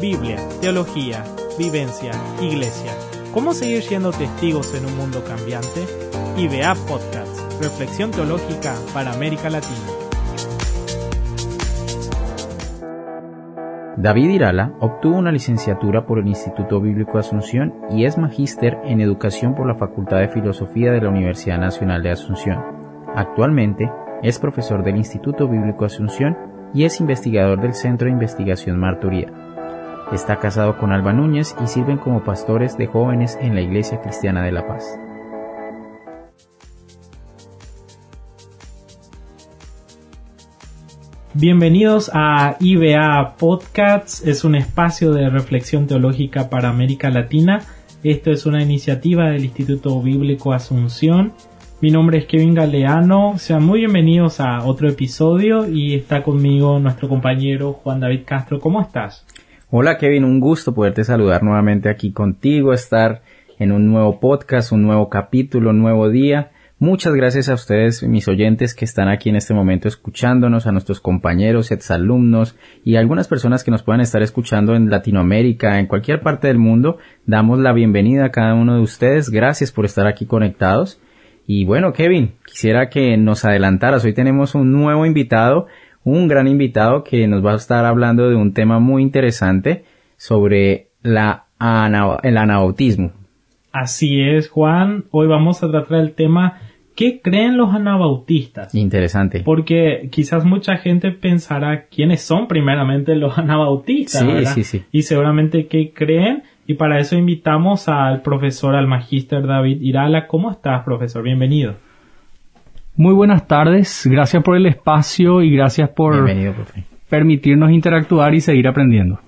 Biblia, teología, vivencia, iglesia. ¿Cómo seguir siendo testigos en un mundo cambiante? IBA Podcast, Reflexión Teológica para América Latina. David Irala obtuvo una licenciatura por el Instituto Bíblico Asunción y es magíster en educación por la Facultad de Filosofía de la Universidad Nacional de Asunción. Actualmente es profesor del Instituto Bíblico Asunción y es investigador del Centro de Investigación Marturía. Está casado con Alba Núñez y sirven como pastores de jóvenes en la Iglesia Cristiana de La Paz. Bienvenidos a IBA Podcasts, es un espacio de reflexión teológica para América Latina. Esto es una iniciativa del Instituto Bíblico Asunción. Mi nombre es Kevin Galeano, sean muy bienvenidos a otro episodio y está conmigo nuestro compañero Juan David Castro. ¿Cómo estás? Hola Kevin, un gusto poderte saludar nuevamente aquí contigo, estar en un nuevo podcast, un nuevo capítulo, un nuevo día. Muchas gracias a ustedes, mis oyentes que están aquí en este momento escuchándonos, a nuestros compañeros, exalumnos y algunas personas que nos puedan estar escuchando en Latinoamérica, en cualquier parte del mundo. Damos la bienvenida a cada uno de ustedes. Gracias por estar aquí conectados. Y bueno, Kevin, quisiera que nos adelantaras. Hoy tenemos un nuevo invitado, un gran invitado que nos va a estar hablando de un tema muy interesante sobre la el anabautismo. Así es, Juan. Hoy vamos a tratar el tema ¿Qué creen los anabautistas? Interesante. Porque quizás mucha gente pensará quiénes son primeramente los anabautistas. Sí, sí, sí. Y seguramente qué creen. Y para eso invitamos al profesor, al magíster David Irala. ¿Cómo estás, profesor? Bienvenido. Muy buenas tardes. Gracias por el espacio y gracias por permitirnos interactuar y seguir aprendiendo.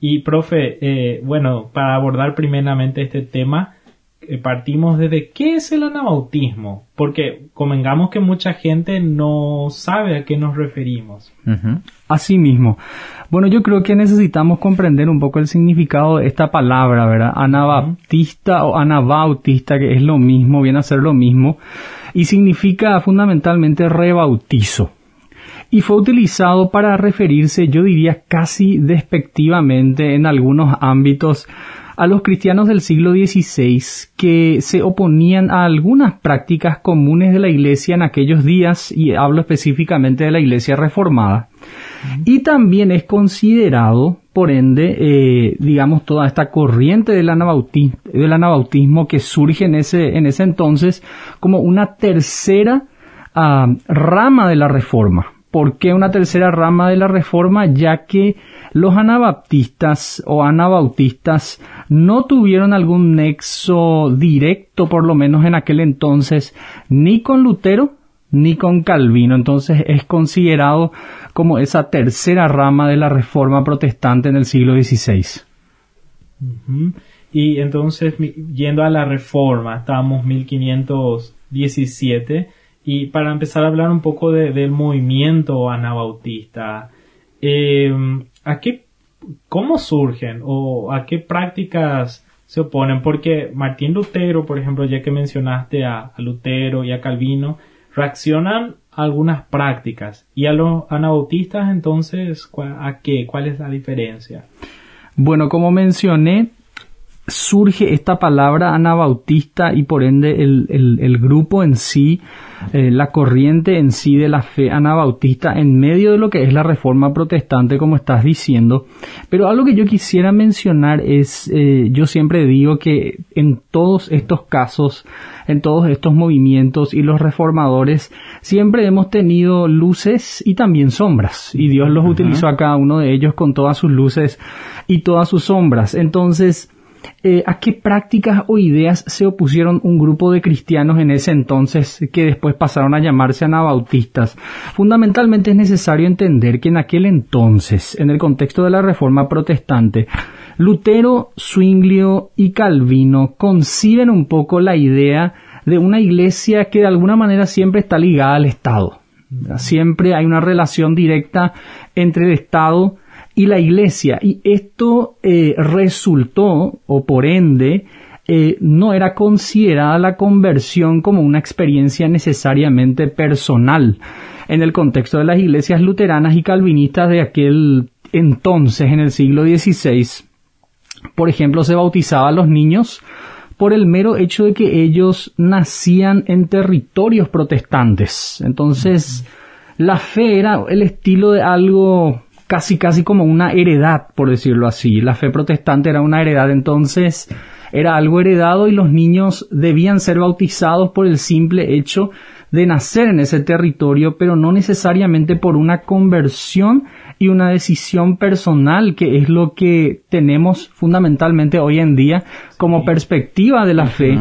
Y, profe, eh, bueno, para abordar primeramente este tema, eh, partimos desde qué es el anabautismo, porque convengamos que mucha gente no sabe a qué nos referimos. Mismo. Bueno, yo creo que necesitamos comprender un poco el significado de esta palabra, ¿verdad? Anabaptista o anabautista, que es lo mismo, viene a ser lo mismo, y significa fundamentalmente rebautizo. Y fue utilizado para referirse, yo diría casi despectivamente en algunos ámbitos, a los cristianos del siglo XVI que se oponían a algunas prácticas comunes de la Iglesia en aquellos días, y hablo específicamente de la Iglesia reformada. Y también es considerado, por ende, eh, digamos, toda esta corriente del anabautismo, del anabautismo que surge en ese, en ese entonces como una tercera ah, rama de la reforma. ¿Por qué una tercera rama de la reforma? Ya que los anabaptistas o anabautistas no tuvieron algún nexo directo, por lo menos en aquel entonces, ni con Lutero ni con Calvino. Entonces es considerado como esa tercera rama de la reforma protestante en el siglo XVI. Y entonces, yendo a la reforma, estamos 1517 y para empezar a hablar un poco del movimiento anabautista, eh, ¿a qué, ¿cómo surgen o a qué prácticas se oponen? Porque Martín Lutero, por ejemplo, ya que mencionaste a, Lutero y a Calvino, reaccionan a algunas prácticas. ¿Y a los anabautistas entonces a qué? ¿Cuál es la diferencia? Bueno, como mencioné, surge esta palabra anabautista y por ende el, grupo en sí, eh, la corriente en sí de la fe anabautista en medio de lo que es la reforma protestante, como estás diciendo. Pero algo que yo quisiera mencionar es, eh, yo siempre digo que en todos estos casos, en todos estos movimientos y los reformadores, siempre hemos tenido luces y también sombras. Y Dios los utilizó a cada uno de ellos con todas sus luces y todas sus sombras. Entonces, eh, a qué prácticas o ideas se opusieron un grupo de cristianos en ese entonces que después pasaron a llamarse anabautistas. Fundamentalmente es necesario entender que en aquel entonces, en el contexto de la Reforma Protestante, Lutero, Zwinglio y Calvino conciben un poco la idea de una iglesia que de alguna manera siempre está ligada al Estado. Siempre hay una relación directa entre el Estado y la iglesia. Y esto eh, resultó, o por ende, eh, no era considerada la conversión como una experiencia necesariamente personal en el contexto de las iglesias luteranas y calvinistas de aquel entonces, en el siglo XVI, por ejemplo, se bautizaba a los niños por el mero hecho de que ellos nacían en territorios protestantes. Entonces, la fe era el estilo de algo casi casi como una heredad, por decirlo así. La fe protestante era una heredad, entonces era algo heredado y los niños debían ser bautizados por el simple hecho de nacer en ese territorio, pero no necesariamente por una conversión y una decisión personal, que es lo que tenemos fundamentalmente hoy en día como perspectiva de la fe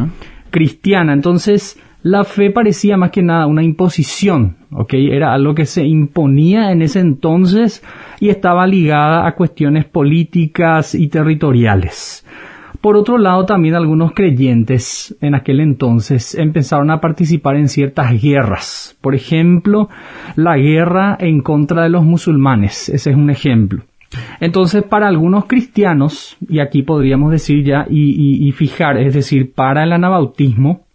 cristiana. Entonces, la fe parecía más que nada una imposición, ¿ok? Era algo que se imponía en ese entonces y estaba ligada a cuestiones políticas y territoriales. Por otro lado, también algunos creyentes en aquel entonces empezaron a participar en ciertas guerras. Por ejemplo, la guerra en contra de los musulmanes. Ese es un ejemplo. Entonces, para algunos cristianos, y aquí podríamos decir ya y, fijar, es decir, para el anabautismo,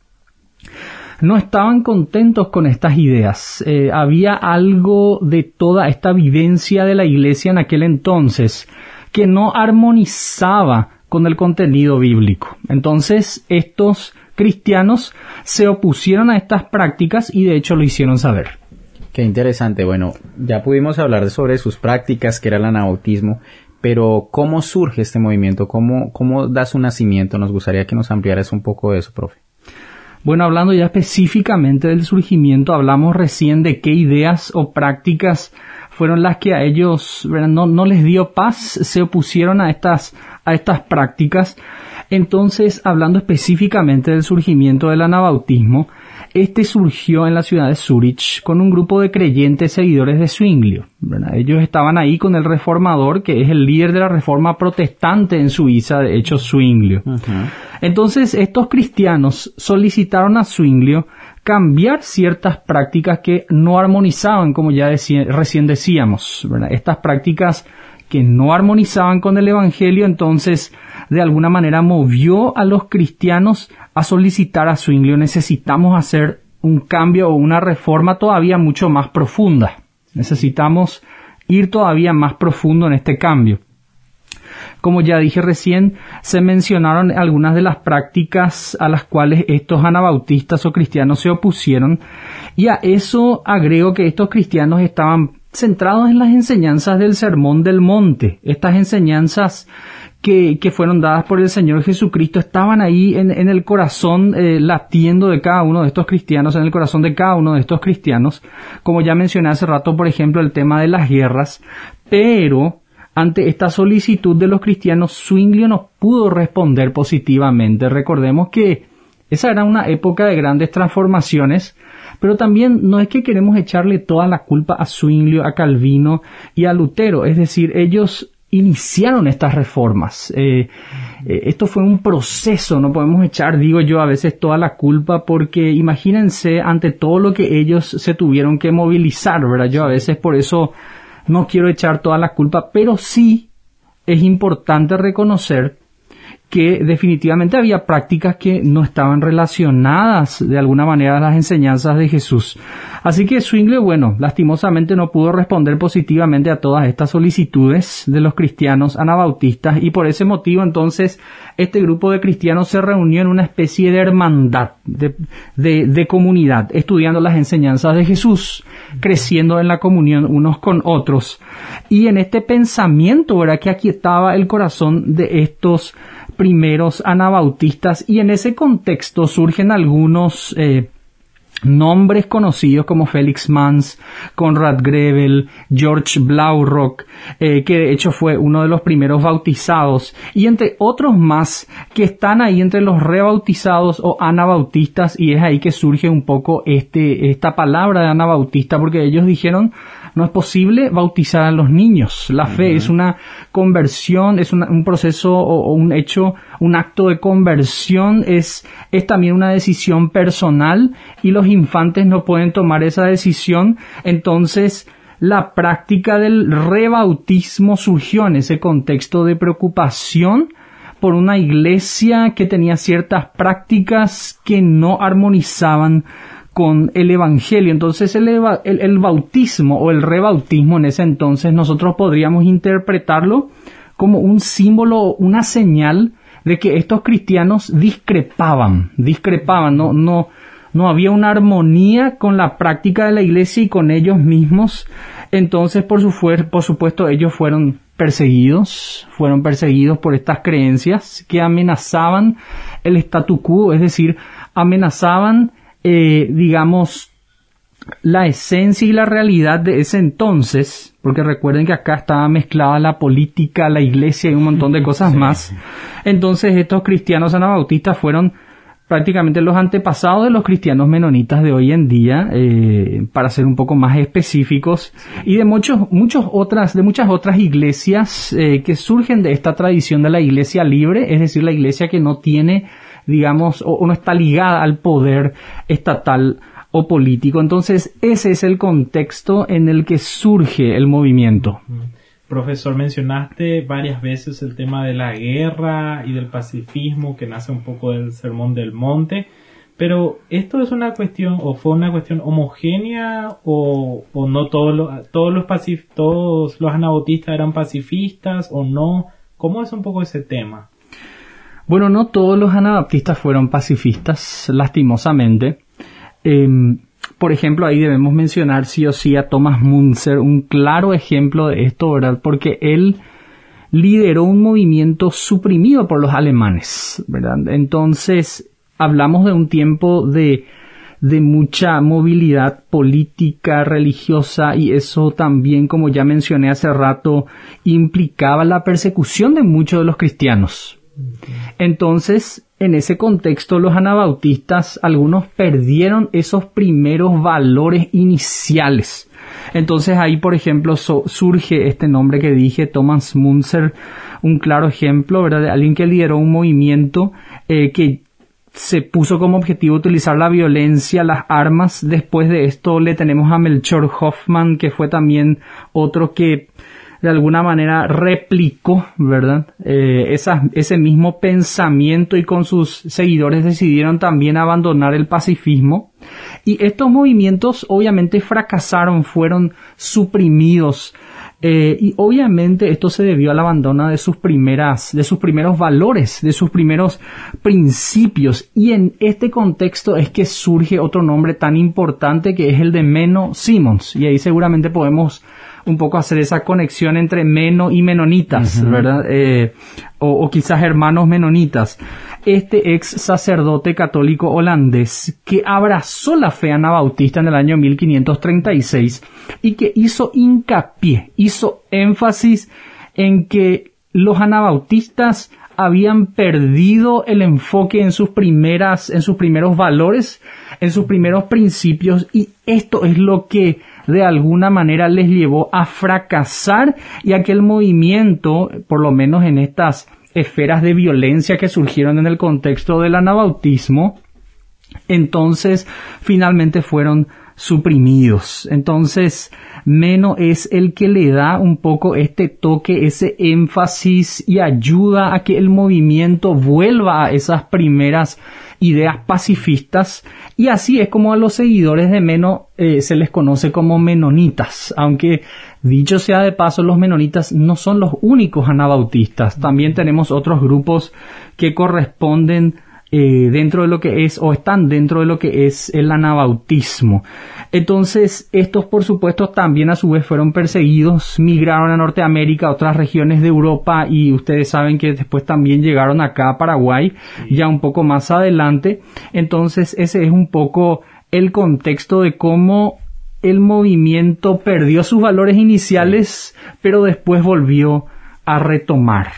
no estaban contentos con estas ideas. Eh, había algo de toda esta vivencia de la iglesia en aquel entonces que no armonizaba con el contenido bíblico. Entonces, estos cristianos se opusieron a estas prácticas y de hecho lo hicieron saber. Qué interesante. Bueno, ya pudimos hablar sobre sus prácticas, que era el anabautismo, pero ¿cómo surge este movimiento? ¿Cómo, cómo da su nacimiento? Nos gustaría que nos ampliaras un poco de eso, profe. Bueno, hablando ya específicamente del surgimiento, hablamos recién de qué ideas o prácticas fueron las que a ellos no, no, les dio paz, se opusieron a estas, a estas prácticas. Entonces, hablando específicamente del surgimiento del anabautismo, este surgió en la ciudad de Zurich con un grupo de creyentes seguidores de Zwinglio. Ellos estaban ahí con el reformador, que es el líder de la reforma protestante en Suiza, de hecho Zwinglio. Entonces, estos cristianos solicitaron a Zwinglio cambiar ciertas prácticas que no armonizaban, como ya recién decíamos. Estas prácticas que no armonizaban con el Evangelio, entonces de alguna manera movió a los cristianos a solicitar a Zwinglio necesitamos hacer un cambio o una reforma todavía mucho más profunda. Necesitamos ir todavía más profundo en este cambio. Como ya dije recién, se mencionaron algunas de las prácticas a las cuales estos anabautistas o cristianos se opusieron y a eso agrego que estos cristianos estaban centrados en las enseñanzas del Sermón del Monte, estas enseñanzas que, fueron dadas por el Señor Jesucristo estaban ahí en, el corazón eh, latiendo de cada uno de estos cristianos, en el corazón de cada uno de estos cristianos, como ya mencioné hace rato, por ejemplo, el tema de las guerras, pero ante esta solicitud de los cristianos, Zwinglio no pudo responder positivamente. Recordemos que esa era una época de grandes transformaciones, pero también no es que queremos echarle toda la culpa a Zwinglio, a Calvino y a Lutero, es decir, ellos iniciaron estas reformas. Eh, eh, esto fue un proceso, no podemos echar, digo yo, a veces toda la culpa porque imagínense ante todo lo que ellos se tuvieron que movilizar, ¿verdad? Yo a veces por eso no quiero echar toda la culpa, pero sí es importante reconocer que definitivamente había prácticas que no estaban relacionadas de alguna manera a las enseñanzas de Jesús. Así que Swingle, bueno, lastimosamente no pudo responder positivamente a todas estas solicitudes de los cristianos anabautistas y por ese motivo entonces este grupo de cristianos se reunió en una especie de hermandad, de, comunidad, estudiando las enseñanzas de Jesús, creciendo en la comunión unos con otros. Y en este pensamiento era que aquí estaba el corazón de estos primeros anabautistas y en ese contexto surgen algunos eh, nombres conocidos como Felix Mans, Conrad Grebel, George Blaurock, eh, que de hecho fue uno de los primeros bautizados, y entre otros más que están ahí entre los rebautizados o anabautistas, y es ahí que surge un poco este, esta palabra de anabautista, porque ellos dijeron no es posible bautizar a los niños. La fe es una conversión, es un proceso o, un hecho, un acto de conversión, es, es también una decisión personal y los infantes no pueden tomar esa decisión. Entonces, la práctica del rebautismo surgió en ese contexto de preocupación por una iglesia que tenía ciertas prácticas que no armonizaban con el Evangelio. Entonces el, el, bautismo o el rebautismo en ese entonces nosotros podríamos interpretarlo como un símbolo, una señal de que estos cristianos discrepaban, discrepaban, no, no, no había una armonía con la práctica de la iglesia y con ellos mismos. Entonces, por, su por supuesto, ellos fueron perseguidos, fueron perseguidos por estas creencias que amenazaban el statu quo, es decir, amenazaban, eh, digamos, la esencia y la realidad de ese entonces, porque recuerden que acá estaba mezclada la política, la iglesia y un montón de cosas más. Entonces estos cristianos anabautistas fueron prácticamente los antepasados de los cristianos menonitas de hoy en día, eh, para ser un poco más específicos, y de muchos, muchos otras, de muchas otras iglesias eh, que surgen de esta tradición de la iglesia libre, es decir, la iglesia que no tiene, digamos, o, no está ligada al poder estatal o político. Entonces, ese es el contexto en el que surge el movimiento. Profesor, mencionaste varias veces el tema de la guerra y del pacifismo que nace un poco del Sermón del Monte, pero ¿esto es una cuestión o fue una cuestión homogénea o, no todos los, todos los, todos los anabautistas eran pacifistas o no? ¿Cómo es un poco ese tema? Bueno, no todos los anabaptistas fueron pacifistas, lastimosamente. Em, por ejemplo, ahí debemos mencionar sí o sí a Thomas Munzer, un claro ejemplo de esto, ¿verdad? Porque él lideró un movimiento suprimido por los alemanes, ¿verdad? Entonces, hablamos de un tiempo de, de mucha movilidad política, religiosa, y eso también, como ya mencioné hace rato, implicaba la persecución de muchos de los cristianos. Entonces, en ese contexto los anabautistas, algunos perdieron esos primeros valores iniciales. Entonces ahí, por ejemplo, surge este nombre que dije, Thomas Munzer, un claro ejemplo, ¿verdad? De alguien que lideró un movimiento eh, que se puso como objetivo utilizar la violencia, las armas. Después de esto le tenemos a Melchor Hoffman, que fue también otro que de alguna manera replicó, ¿verdad? Eh, ese mismo pensamiento y con sus seguidores decidieron también abandonar el pacifismo. Y estos movimientos obviamente fracasaron, fueron suprimidos. Eh, y obviamente esto se debió al abandono de sus primeras, de sus primeros valores, de sus primeros principios. Y en este contexto es que surge otro nombre tan importante que es el de Meno Simons. Y ahí seguramente podemos un poco hacer esa conexión entre meno y menonitas, ¿verdad? Eh, o, quizás hermanos menonitas. Este ex sacerdote católico holandés que abrazó la fe anabautista en el año 1536 y que hizo hincapié, hizo énfasis en que los anabautistas habían perdido el enfoque en sus primeras, en sus primeros valores, en sus primeros principios y esto es lo que de alguna manera les llevó a fracasar y a que el movimiento, por lo menos en estas esferas de violencia que surgieron en el contexto del anabautismo, entonces finalmente fueron suprimidos. Entonces, Meno es el que le da un poco este toque, ese énfasis y ayuda a que el movimiento vuelva a esas primeras ideas pacifistas y así es como a los seguidores de Meno eh, se les conoce como menonitas, aunque dicho sea de paso los menonitas no son los únicos anabautistas, también tenemos otros grupos que corresponden eh, dentro de lo que es o están dentro de lo que es el anabautismo. Entonces, estos por supuesto también a su vez fueron perseguidos, migraron a Norteamérica, a otras regiones de Europa y ustedes saben que después también llegaron acá a Paraguay, ya un poco más adelante. Entonces, ese es un poco el contexto de cómo el movimiento perdió sus valores iniciales, pero después volvió a retomar.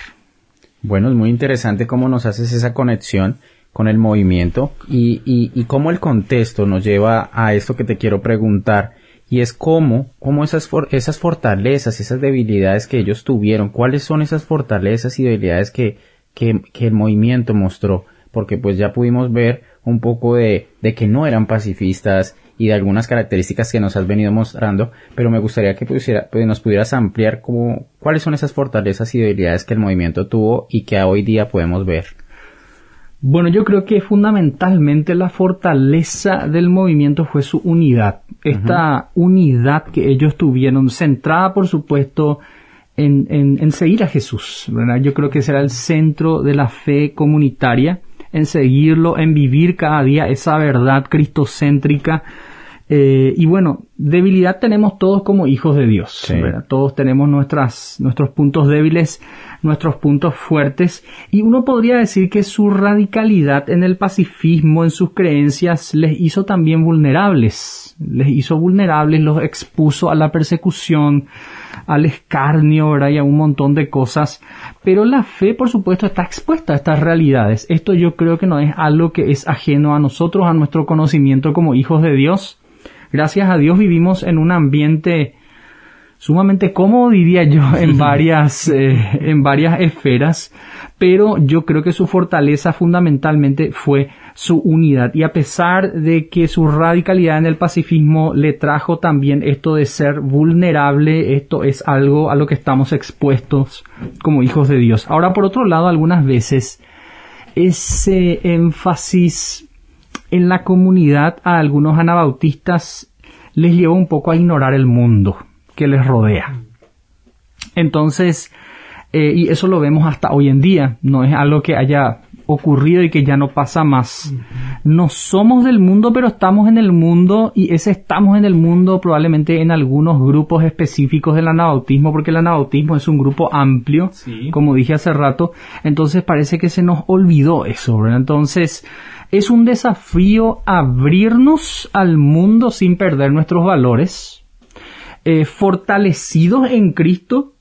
Bueno, es muy interesante cómo nos haces esa conexión con el movimiento y, y, y cómo el contexto nos lleva a esto que te quiero preguntar y es cómo, cómo esas, esas fortalezas, esas debilidades que ellos tuvieron, cuáles son esas fortalezas y debilidades que, que, que el movimiento mostró, porque pues ya pudimos ver un poco de, de que no eran pacifistas y de algunas características que nos has venido mostrando, pero me gustaría que pusiera, pues, nos pudieras ampliar cómo, cuáles son esas fortalezas y debilidades que el movimiento tuvo y que hoy día podemos ver. Bueno, yo creo que fundamentalmente la fortaleza del movimiento fue su unidad. Esta unidad que ellos tuvieron, centrada por supuesto en, en, seguir a Jesús. ¿verdad? Yo creo que será el centro de la fe comunitaria, en seguirlo, en vivir cada día esa verdad cristocéntrica eh, y bueno, debilidad tenemos todos como hijos de Dios. Todos tenemos nuestras, nuestros puntos débiles, nuestros puntos fuertes. Y uno podría decir que su radicalidad en el pacifismo, en sus creencias, les hizo también vulnerables. Les hizo vulnerables, los expuso a la persecución, al escarnio, y a un montón de cosas. Pero la fe, por supuesto, está expuesta a estas realidades. Esto yo creo que no es algo que es ajeno a nosotros, a nuestro conocimiento como hijos de Dios gracias a Dios vivimos en un ambiente sumamente cómodo, diría yo, en varias, eh, en varias esferas, pero yo creo que su fortaleza fundamentalmente fue su unidad y a pesar de que su radicalidad en el pacifismo le trajo también esto de ser vulnerable, esto es algo a lo que estamos expuestos como hijos de Dios. Ahora, por otro lado, algunas veces ese énfasis en la comunidad a algunos anabautistas les lleva un poco a ignorar el mundo que les rodea. Entonces, eh, y eso lo vemos hasta hoy en día, no es algo que haya ocurrido y que ya no pasa más. No somos del mundo, pero estamos en el mundo y ese estamos en el mundo probablemente en algunos grupos específicos del anabautismo, porque el anabautismo es un grupo amplio, como dije hace rato, entonces parece que se nos olvidó eso, ¿verdad? Entonces, es un desafío abrirnos al mundo sin perder nuestros valores, eh, fortalecidos en Cristo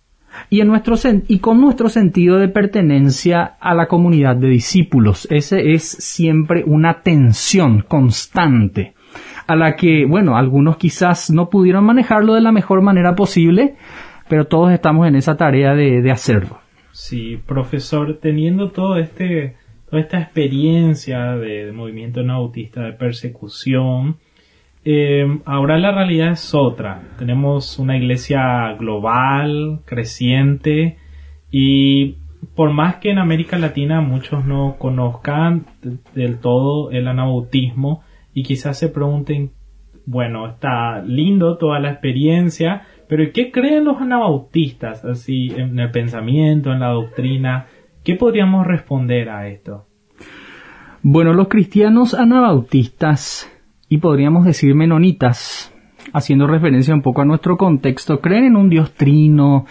y, en nuestro y con nuestro sentido de pertenencia a la comunidad de discípulos. Ese es siempre una tensión constante a la que, bueno, algunos quizás no pudieron manejarlo de la mejor manera posible, pero todos estamos en esa tarea de, de hacerlo. Sí, profesor, teniendo todo este esta experiencia de, movimiento nautista, de persecución, eh, ahora la realidad es otra. Tenemos una iglesia global, creciente, y por más que en América Latina muchos no conozcan del todo el anabautismo y quizás se pregunten, bueno, está lindo toda la experiencia, pero ¿qué creen los anabautistas así en el pensamiento, en la doctrina? ¿Qué podríamos responder a esto? Bueno, los cristianos anabautistas y podríamos decir menonitas, haciendo referencia un poco a nuestro contexto, creen en un Dios trino,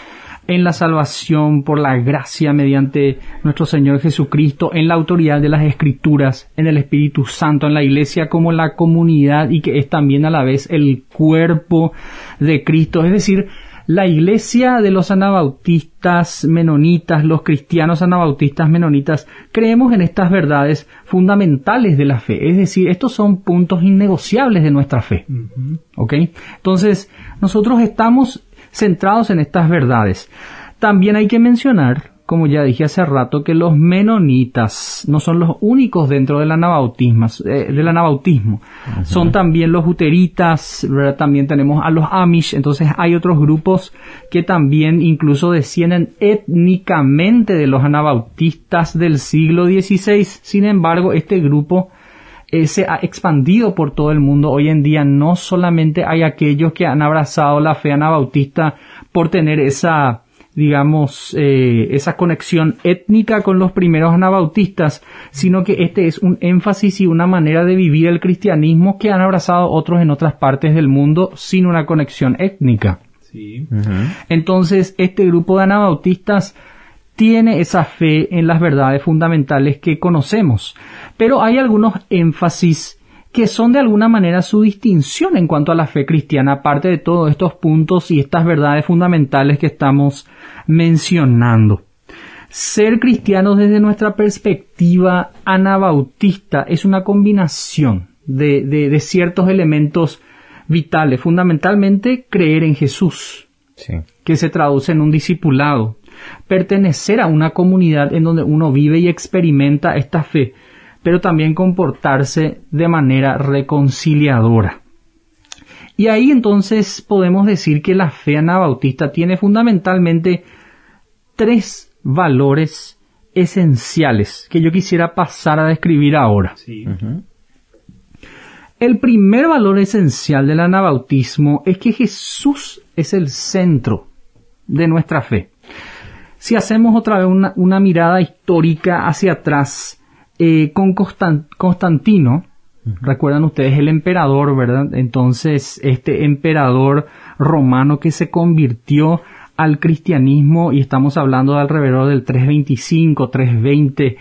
en la salvación por la gracia mediante nuestro Señor Jesucristo, en la autoridad de las Escrituras, en el Espíritu Santo, en la Iglesia como la comunidad y que es también a la vez el cuerpo de Cristo. Es decir, la iglesia de los anabautistas menonitas, los cristianos anabautistas menonitas, creemos en estas verdades fundamentales de la fe. Es decir, estos son puntos innegociables de nuestra fe. ¿Ok? Entonces, nosotros estamos centrados en estas verdades. También hay que mencionar como ya dije hace rato, que los menonitas no son los únicos dentro del anabautismo. Eh, del anabautismo. Son también los uteritas, también tenemos a los amish, entonces hay otros grupos que también incluso descienden étnicamente de los anabautistas del siglo XVI. Sin embargo, este grupo eh, se ha expandido por todo el mundo. Hoy en día no solamente hay aquellos que han abrazado la fe anabautista por tener esa digamos, eh, esa conexión étnica con los primeros anabautistas, sino que este es un énfasis y una manera de vivir el cristianismo que han abrazado otros en otras partes del mundo sin una conexión étnica. Entonces, este grupo de anabautistas tiene esa fe en las verdades fundamentales que conocemos, pero hay algunos énfasis que son de alguna manera su distinción en cuanto a la fe cristiana, aparte de todos estos puntos y estas verdades fundamentales que estamos mencionando. Ser cristianos desde nuestra perspectiva anabautista es una combinación de, ciertos elementos vitales, fundamentalmente creer en Jesús, que se traduce en un discipulado, pertenecer a una comunidad en donde uno vive y experimenta esta fe, pero también comportarse de manera reconciliadora. Y ahí entonces podemos decir que la fe anabautista tiene fundamentalmente tres valores esenciales que yo quisiera pasar a describir ahora. Sí. El primer valor esencial del anabautismo es que Jesús es el centro de nuestra fe. Si hacemos otra vez una, una mirada histórica hacia atrás, eh, con Constan- Constantino, recuerdan ustedes el emperador, ¿verdad? Entonces, este emperador romano que se convirtió al cristianismo y estamos hablando de alrededor del 325, 320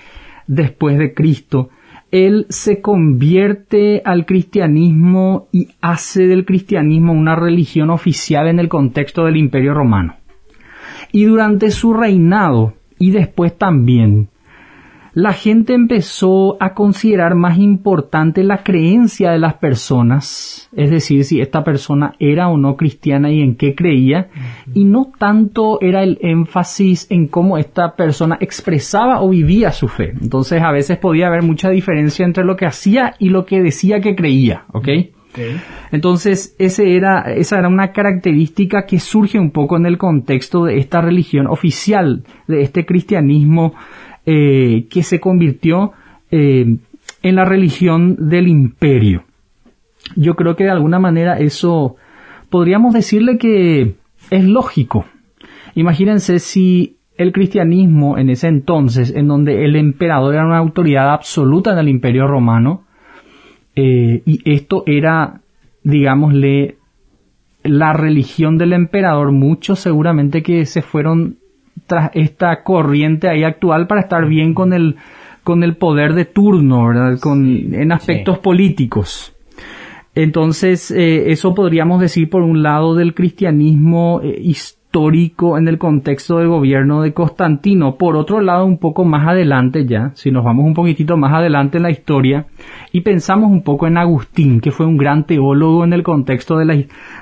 después de Cristo, él se convierte al cristianismo y hace del cristianismo una religión oficial en el contexto del imperio romano. Y durante su reinado y después también, la gente empezó a considerar más importante la creencia de las personas, es decir, si esta persona era o no cristiana y en qué creía, y no tanto era el énfasis en cómo esta persona expresaba o vivía su fe. Entonces a veces podía haber mucha diferencia entre lo que hacía y lo que decía que creía, ¿ok? Entonces, ese era, esa era una característica que surge un poco en el contexto de esta religión oficial, de este cristianismo eh, que se convirtió eh, en la religión del imperio. Yo creo que de alguna manera eso podríamos decirle que es lógico. Imagínense si el cristianismo en ese entonces, en donde el emperador era una autoridad absoluta en el imperio romano, eh, y esto era, digámosle, la religión del emperador. Muchos seguramente que se fueron tras esta corriente ahí actual para estar bien con el, con el poder de turno, ¿verdad? Con, en aspectos políticos. Entonces, eh, eso podríamos decir por un lado del cristianismo eh, histórico en el contexto del gobierno de Constantino. Por otro lado, un poco más adelante ya, si nos vamos un poquitito más adelante en la historia y pensamos un poco en Agustín, que fue un gran teólogo en el contexto de la,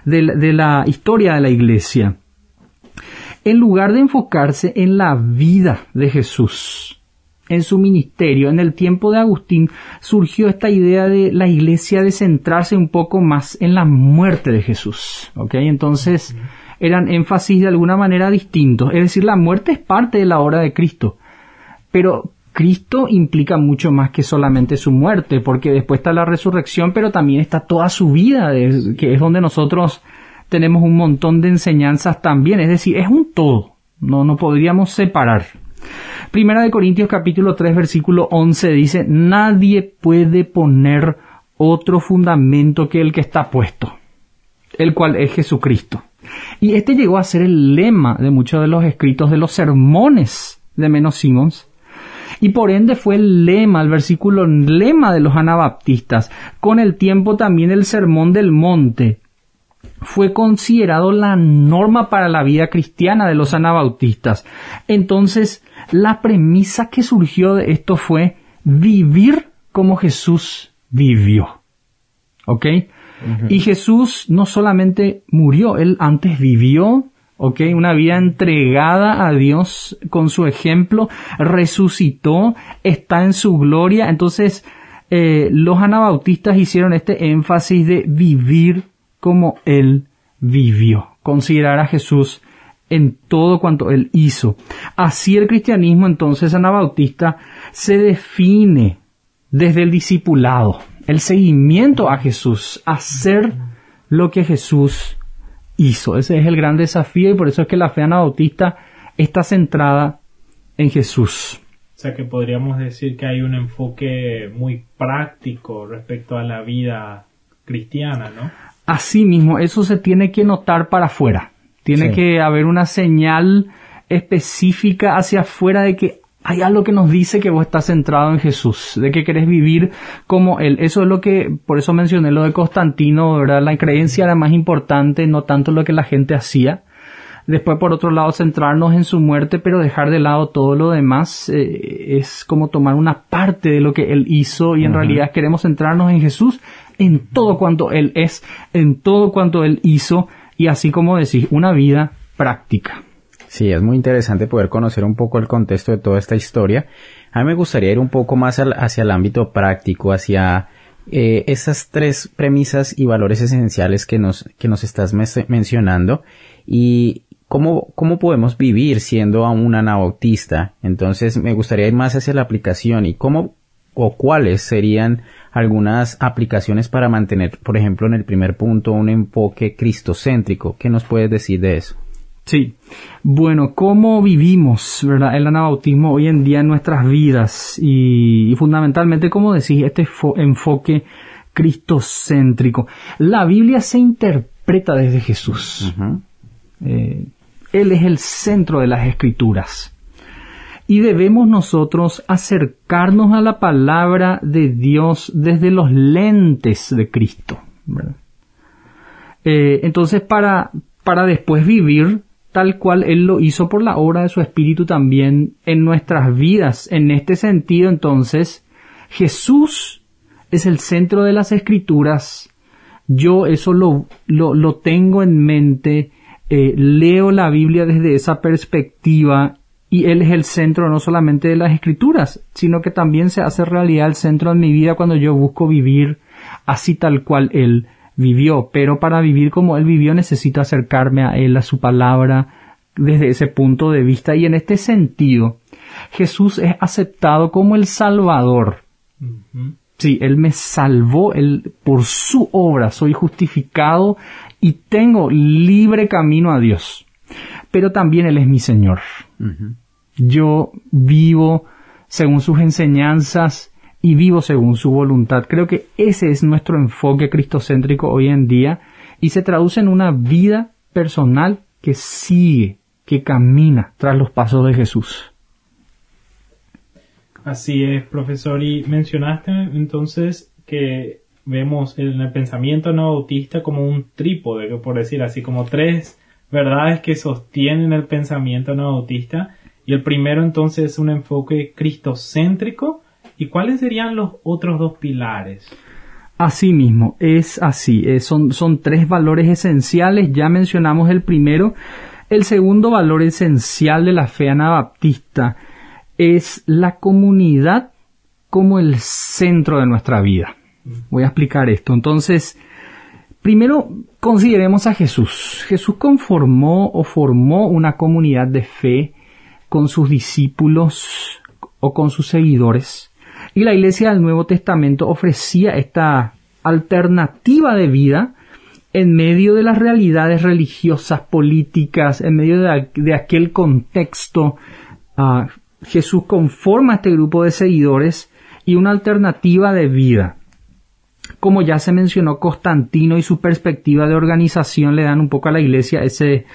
de la, de la historia de la iglesia. En lugar de enfocarse en la vida de Jesús, en su ministerio, en el tiempo de Agustín, surgió esta idea de la iglesia de centrarse un poco más en la muerte de Jesús. ¿Ok? Entonces, eran énfasis de alguna manera distintos. Es decir, la muerte es parte de la obra de Cristo. Pero Cristo implica mucho más que solamente su muerte, porque después está la resurrección, pero también está toda su vida, que es donde nosotros tenemos un montón de enseñanzas también. Es decir, es un todo. No, no podríamos separar. Primera de Corintios capítulo 3 versículo 11 dice, nadie puede poner otro fundamento que el que está puesto, el cual es Jesucristo. Y este llegó a ser el lema de muchos de los escritos de los sermones de Menos Simons. Y por ende fue el lema, el versículo lema de los anabaptistas. Con el tiempo también el sermón del monte fue considerado la norma para la vida cristiana de los anabautistas. Entonces, la premisa que surgió de esto fue vivir como Jesús vivió. ¿Ok? Y Jesús no solamente murió, él antes vivió, ¿ok? Una vida entregada a Dios con su ejemplo, resucitó, está en su gloria. Entonces, eh, los anabautistas hicieron este énfasis de vivir como Él vivió, considerar a Jesús en todo cuanto Él hizo. Así el cristianismo entonces anabautista se define desde el discipulado, el seguimiento a Jesús, hacer lo que Jesús hizo. Ese es el gran desafío y por eso es que la fe anabautista está centrada en Jesús. O sea que podríamos decir que hay un enfoque muy práctico respecto a la vida cristiana, ¿no? Asimismo, eso se tiene que notar para afuera. Tiene Sí. que haber una señal específica hacia afuera de que hay algo que nos dice que vos estás centrado en Jesús, de que querés vivir como Él. Eso es lo que, por eso mencioné lo de Constantino, ¿verdad? La creencia era más importante, no tanto lo que la gente hacía. Después, por otro lado, centrarnos en su muerte, pero dejar de lado todo lo demás eh, es como tomar una parte de lo que Él hizo y en realidad queremos centrarnos en Jesús, en todo cuanto Él es, en todo cuanto Él hizo y así como decir, una vida práctica. Sí, es muy interesante poder conocer un poco el contexto de toda esta historia. A mí me gustaría ir un poco más al- hacia el ámbito práctico, hacia eh, esas tres premisas y valores esenciales que nos, que nos estás mencionando y ¿cómo, ¿cómo podemos vivir siendo a un anabautista? Entonces me gustaría ir más hacia la aplicación y cómo o cuáles serían algunas aplicaciones para mantener, por ejemplo, en el primer punto, un enfoque cristocéntrico. ¿Qué nos puedes decir de eso? Sí. Bueno, ¿cómo vivimos ¿verdad? el anabautismo hoy en día en nuestras vidas? Y, fundamentalmente, como decís, este enfoque cristocéntrico. La Biblia se interpreta desde Jesús. Eh, él es el centro de las escrituras. Y debemos nosotros acercarnos a la palabra de Dios desde los lentes de Cristo. Eh, entonces, para, para después vivir tal cual Él lo hizo por la obra de su Espíritu también en nuestras vidas. En este sentido, entonces, Jesús es el centro de las escrituras. Yo eso lo, lo, tengo en mente, eh, leo la Biblia desde esa perspectiva y Él es el centro no solamente de las escrituras, sino que también se hace realidad el centro en mi vida cuando yo busco vivir así tal cual Él vivió. Pero para vivir como Él vivió necesito acercarme a Él, a su palabra, desde ese punto de vista. Y en este sentido, Jesús es aceptado como el Salvador. Sí, Él me salvó, Él, por su obra soy justificado y tengo libre camino a Dios pero también Él es mi Señor. Yo vivo según sus enseñanzas y vivo según su voluntad. Creo que ese es nuestro enfoque cristocéntrico hoy en día y se traduce en una vida personal que sigue, que camina tras los pasos de Jesús. Así es, profesor. Y mencionaste entonces que vemos en el pensamiento no autista como un trípode, por decir así, como tres verdades que sostienen el pensamiento no autista. Y el primero entonces es un enfoque cristocéntrico. ¿Y cuáles serían los otros dos pilares? Así mismo, es así. Eh, son, son tres valores esenciales. Ya mencionamos el primero. El segundo valor esencial de la fe anabaptista es la comunidad como el centro de nuestra vida. Voy a explicar esto. Entonces, Primero, consideremos a Jesús. Jesús conformó o formó una comunidad de fe con sus discípulos o con sus seguidores. Y la iglesia del Nuevo Testamento ofrecía esta alternativa de vida en medio de las realidades religiosas, políticas, en medio de, aquel contexto. Ah, Jesús conforma este grupo de seguidores y una alternativa de vida como ya se mencionó, Constantino y su perspectiva de organización le dan un poco a la iglesia ese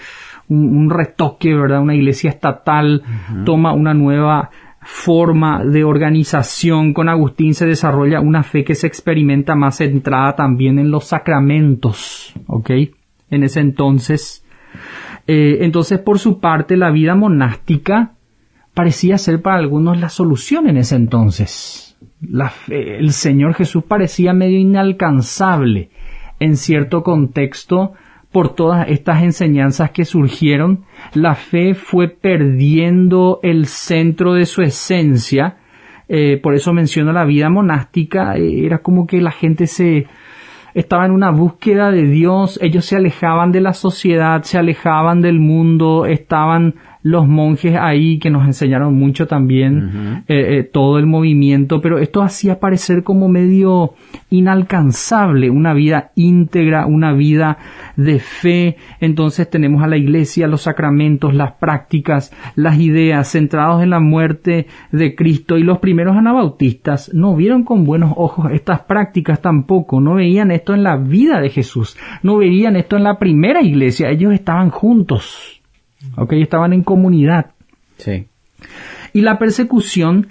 un, retoque, ¿verdad? Una iglesia estatal toma una nueva forma de organización. Con Agustín se desarrolla una fe que se experimenta más centrada también en los sacramentos, ¿ok? En ese entonces. Eh, entonces, por su parte, la vida monástica parecía ser para algunos la solución en ese entonces la fe, el Señor Jesús parecía medio inalcanzable en cierto contexto por todas estas enseñanzas que surgieron. La fe fue perdiendo el centro de su esencia. Eh, por eso menciono la vida monástica. Eh, era como que la gente se estaba en una búsqueda de Dios. Ellos se alejaban de la sociedad, se alejaban del mundo, estaban los monjes ahí que nos enseñaron mucho también eh, eh, todo el movimiento, pero esto hacía parecer como medio inalcanzable, una vida íntegra, una vida de fe. Entonces tenemos a la iglesia, los sacramentos, las prácticas, las ideas centrados en la muerte de Cristo y los primeros anabautistas no vieron con buenos ojos estas prácticas tampoco, no veían esto en la vida de Jesús, no veían esto en la primera iglesia, ellos estaban juntos ¿ok? Estaban en comunidad. Sí. Y la persecución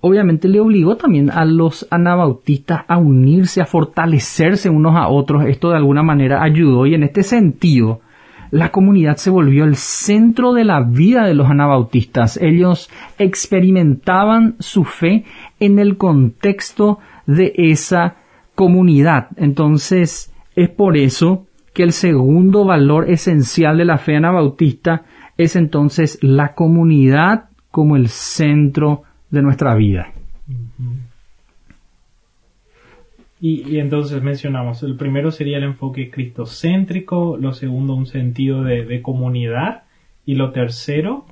obviamente le obligó también a los anabautistas a unirse, a fortalecerse unos a otros. Esto de alguna manera ayudó y en este sentido la comunidad se volvió el centro de la vida de los anabautistas. Ellos experimentaban su fe en el contexto de esa comunidad. Entonces es por eso que el segundo valor esencial de la fe anabautista es entonces la comunidad como el centro de nuestra vida. Y, entonces mencionamos, el primero sería el enfoque cristocéntrico, lo segundo un sentido de, comunidad ¿Y lo tercero?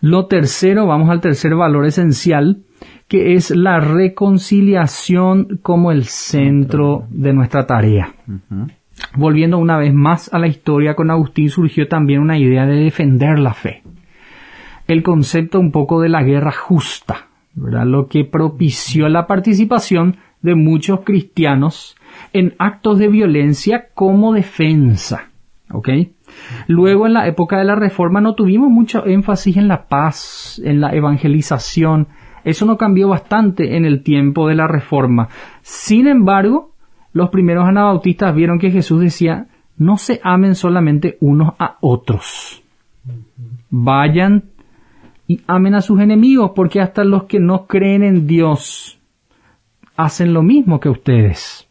Lo tercero, vamos al tercer valor esencial, que es la reconciliación como el centro de nuestra tarea. Volviendo una vez más a la historia con Agustín, surgió también una idea de defender la fe. El concepto un poco de la guerra justa, ¿verdad? lo que propició la participación de muchos cristianos en actos de violencia como defensa. ¿Ok? Luego, en la época de la Reforma, no tuvimos mucho énfasis en la paz, en la evangelización. Eso no cambió bastante en el tiempo de la Reforma. Sin embargo, los primeros anabautistas vieron que Jesús decía, no se amen solamente unos a otros. Vayan y amen a sus enemigos, porque hasta los que no creen en Dios hacen lo mismo que ustedes.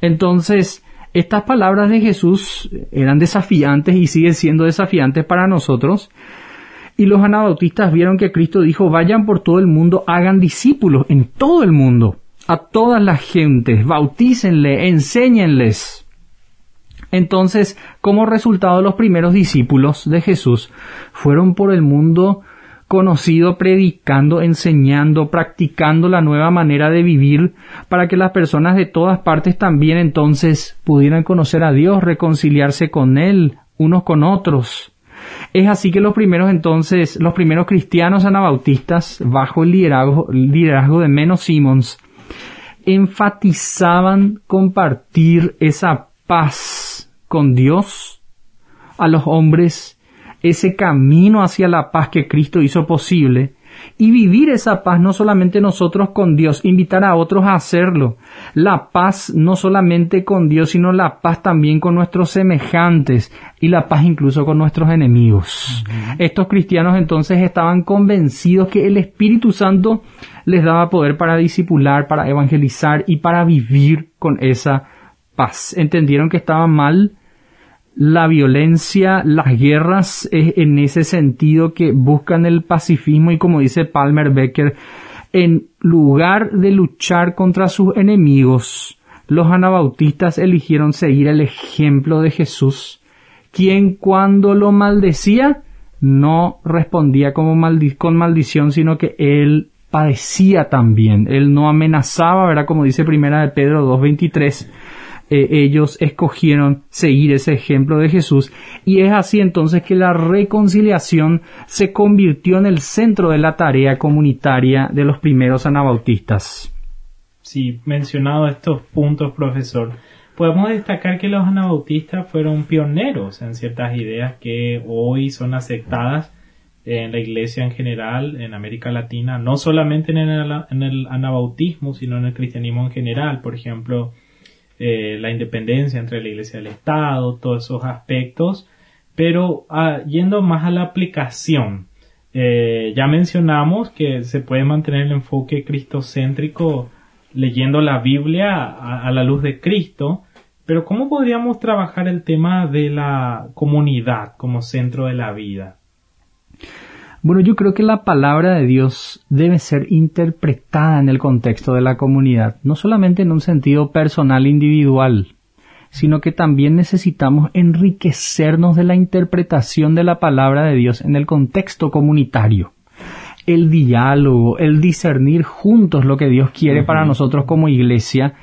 Entonces, estas palabras de Jesús eran desafiantes y siguen siendo desafiantes para nosotros. Y los anabautistas vieron que Cristo dijo, vayan por todo el mundo, hagan discípulos en todo el mundo, a todas las gentes, bautícenle, enséñenles. Entonces, como resultado, los primeros discípulos de Jesús fueron por el mundo conocido predicando, enseñando, practicando la nueva manera de vivir para que las personas de todas partes también entonces pudieran conocer a Dios, reconciliarse con Él, unos con otros. Es así que los primeros entonces, los primeros cristianos anabautistas, bajo el liderazgo, liderazgo de Menos Simons, enfatizaban compartir esa paz con Dios a los hombres ese camino hacia la paz que Cristo hizo posible y vivir esa paz no solamente nosotros con Dios, invitar a otros a hacerlo. La paz no solamente con Dios, sino la paz también con nuestros semejantes y la paz incluso con nuestros enemigos. Estos cristianos entonces estaban convencidos que el Espíritu Santo les daba poder para disipular, para evangelizar y para vivir con esa paz. Entendieron que estaba mal la violencia, las guerras es en ese sentido que buscan el pacifismo y como dice Palmer Becker, en lugar de luchar contra sus enemigos, los anabautistas eligieron seguir el ejemplo de Jesús, quien cuando lo maldecía no respondía como con maldición, sino que él padecía también. Él no amenazaba, ¿verdad? Como dice primera de Pedro 2.23, eh, ellos escogieron seguir ese ejemplo de Jesús y es así entonces que la reconciliación se convirtió en el centro de la tarea comunitaria de los primeros anabautistas. Sí, mencionado estos puntos, profesor, podemos destacar que los anabautistas fueron pioneros en ciertas ideas que hoy son aceptadas en la iglesia en general, en América Latina, no solamente en el, en el anabautismo, sino en el cristianismo en general. Por ejemplo, eh, la independencia entre la iglesia y el Estado, todos esos aspectos, pero ah, yendo más a la aplicación, eh, ya mencionamos que se puede mantener el enfoque cristocéntrico leyendo la Biblia a, la luz de Cristo, pero ¿cómo podríamos trabajar el tema de la comunidad como centro de la vida? Bueno, yo creo que la palabra de Dios debe ser interpretada en el contexto de la comunidad, no solamente en un sentido personal individual, sino que también necesitamos enriquecernos de la interpretación de la palabra de Dios en el contexto comunitario. El diálogo, el discernir juntos lo que Dios quiere para nosotros como iglesia,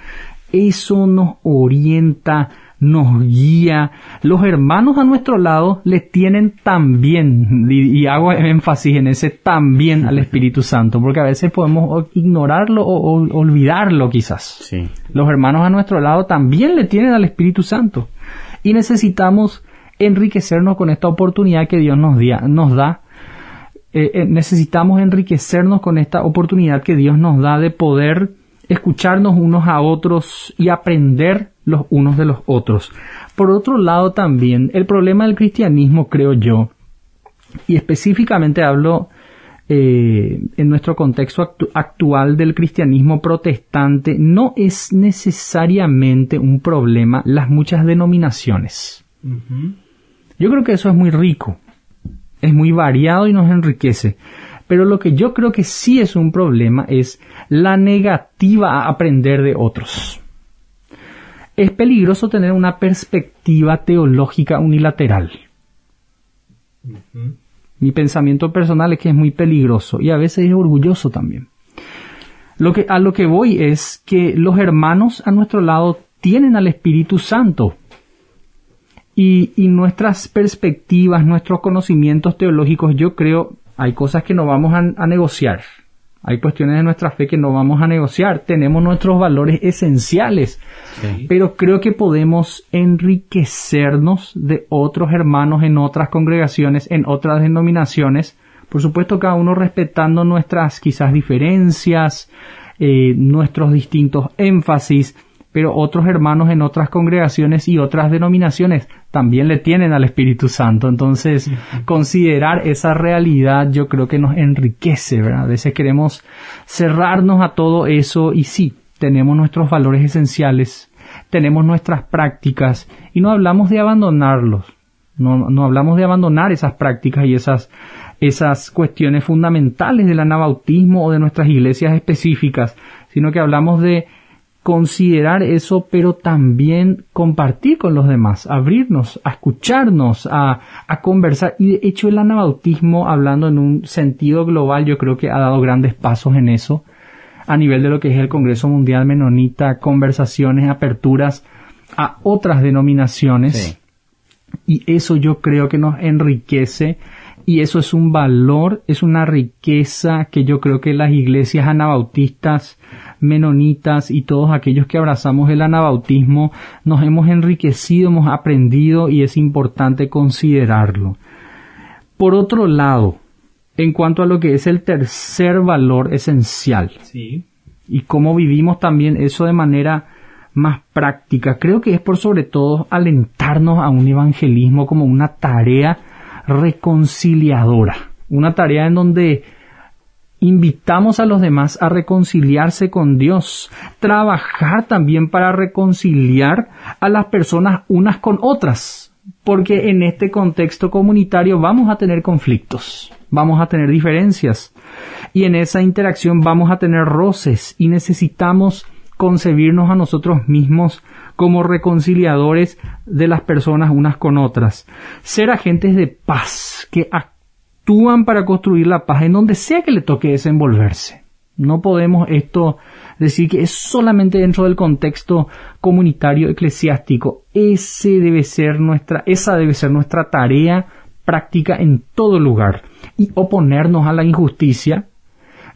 eso nos orienta nos guía. Los hermanos a nuestro lado le tienen también, y, hago énfasis en ese también al Espíritu Santo, porque a veces podemos ignorarlo o, olvidarlo quizás. Sí. Los hermanos a nuestro lado también le tienen al Espíritu Santo. Y necesitamos enriquecernos con esta oportunidad que Dios nos, nos da. Eh, eh, necesitamos enriquecernos con esta oportunidad que Dios nos da de poder escucharnos unos a otros y aprender los unos de los otros. Por otro lado también, el problema del cristianismo, creo yo, y específicamente hablo eh, en nuestro contexto actual del cristianismo protestante, no es necesariamente un problema las muchas denominaciones. Yo creo que eso es muy rico, es muy variado y nos enriquece. Pero lo que yo creo que sí es un problema es la negativa a aprender de otros. Es peligroso tener una perspectiva teológica unilateral. Mi pensamiento personal es que es muy peligroso y a veces es orgulloso también. Lo que, a lo que voy es que los hermanos a nuestro lado tienen al Espíritu Santo y, y nuestras perspectivas, nuestros conocimientos teológicos, yo creo, hay cosas que no vamos a negociar. Hay cuestiones de nuestra fe que no vamos a negociar. Tenemos nuestros valores esenciales. Pero creo que podemos enriquecernos de otros hermanos en otras congregaciones, en otras denominaciones. Por supuesto, cada uno respetando nuestras quizás diferencias, eh, nuestros distintos énfasis, pero otros hermanos en otras congregaciones y otras denominaciones también le tienen al Espíritu Santo. Entonces, considerar esa realidad yo creo que nos enriquece, ¿verdad? A veces queremos cerrarnos a todo eso y sí, tenemos nuestros valores esenciales, tenemos nuestras prácticas y no hablamos de abandonarlos. No, no hablamos de abandonar esas prácticas y esas, esas cuestiones fundamentales del anabautismo o de nuestras iglesias específicas, sino que hablamos de considerar eso, pero también compartir con los demás, abrirnos, a escucharnos, a, a, conversar. Y de hecho el anabautismo, hablando en un sentido global, yo creo que ha dado grandes pasos en eso, a nivel de lo que es el Congreso Mundial Menonita, conversaciones, aperturas a otras denominaciones. Y eso yo creo que nos enriquece y eso es un valor, es una riqueza que yo creo que las iglesias anabautistas, menonitas y todos aquellos que abrazamos el anabautismo nos hemos enriquecido, hemos aprendido y es importante considerarlo. Por otro lado, en cuanto a lo que es el tercer valor esencial y cómo vivimos también eso de manera más práctica, creo que es por sobre todo alentarnos a un evangelismo como una tarea reconciliadora, una tarea en donde invitamos a los demás a reconciliarse con Dios, trabajar también para reconciliar a las personas unas con otras, porque en este contexto comunitario vamos a tener conflictos, vamos a tener diferencias y en esa interacción vamos a tener roces y necesitamos concebirnos a nosotros mismos como reconciliadores de las personas unas con otras, ser agentes de paz que para construir la paz en donde sea que le toque desenvolverse. No podemos esto decir que es solamente dentro del contexto comunitario eclesiástico. Ese debe ser nuestra, esa debe ser nuestra tarea práctica en todo lugar. Y oponernos a la injusticia,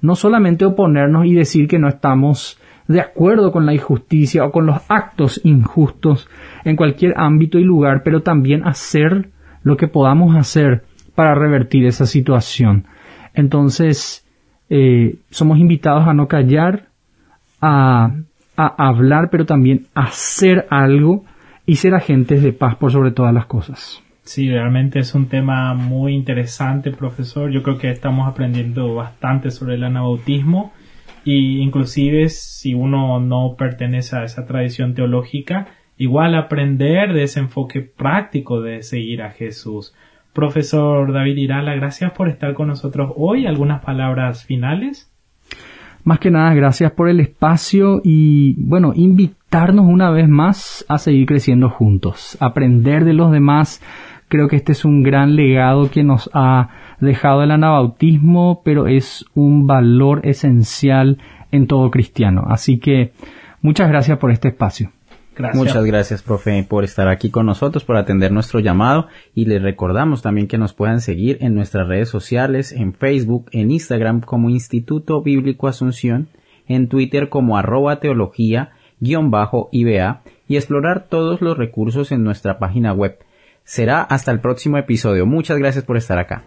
no solamente oponernos y decir que no estamos de acuerdo con la injusticia o con los actos injustos en cualquier ámbito y lugar, pero también hacer lo que podamos hacer para revertir esa situación. Entonces, eh, somos invitados a no callar, a, a hablar, pero también a hacer algo y ser agentes de paz por sobre todas las cosas. Sí, realmente es un tema muy interesante, profesor. Yo creo que estamos aprendiendo bastante sobre el anabautismo y inclusive si uno no pertenece a esa tradición teológica, igual aprender de ese enfoque práctico de seguir a Jesús. Profesor David Irala, gracias por estar con nosotros hoy. ¿Algunas palabras finales? Más que nada, gracias por el espacio y, bueno, invitarnos una vez más a seguir creciendo juntos, aprender de los demás. Creo que este es un gran legado que nos ha dejado el anabautismo, pero es un valor esencial en todo cristiano. Así que muchas gracias por este espacio. Muchas gracias, profe, por estar aquí con nosotros, por atender nuestro llamado y les recordamos también que nos puedan seguir en nuestras redes sociales, en Facebook, en Instagram como Instituto Bíblico Asunción, en Twitter como arroba teología guion bajo IBA y explorar todos los recursos en nuestra página web. Será hasta el próximo episodio. Muchas gracias por estar acá.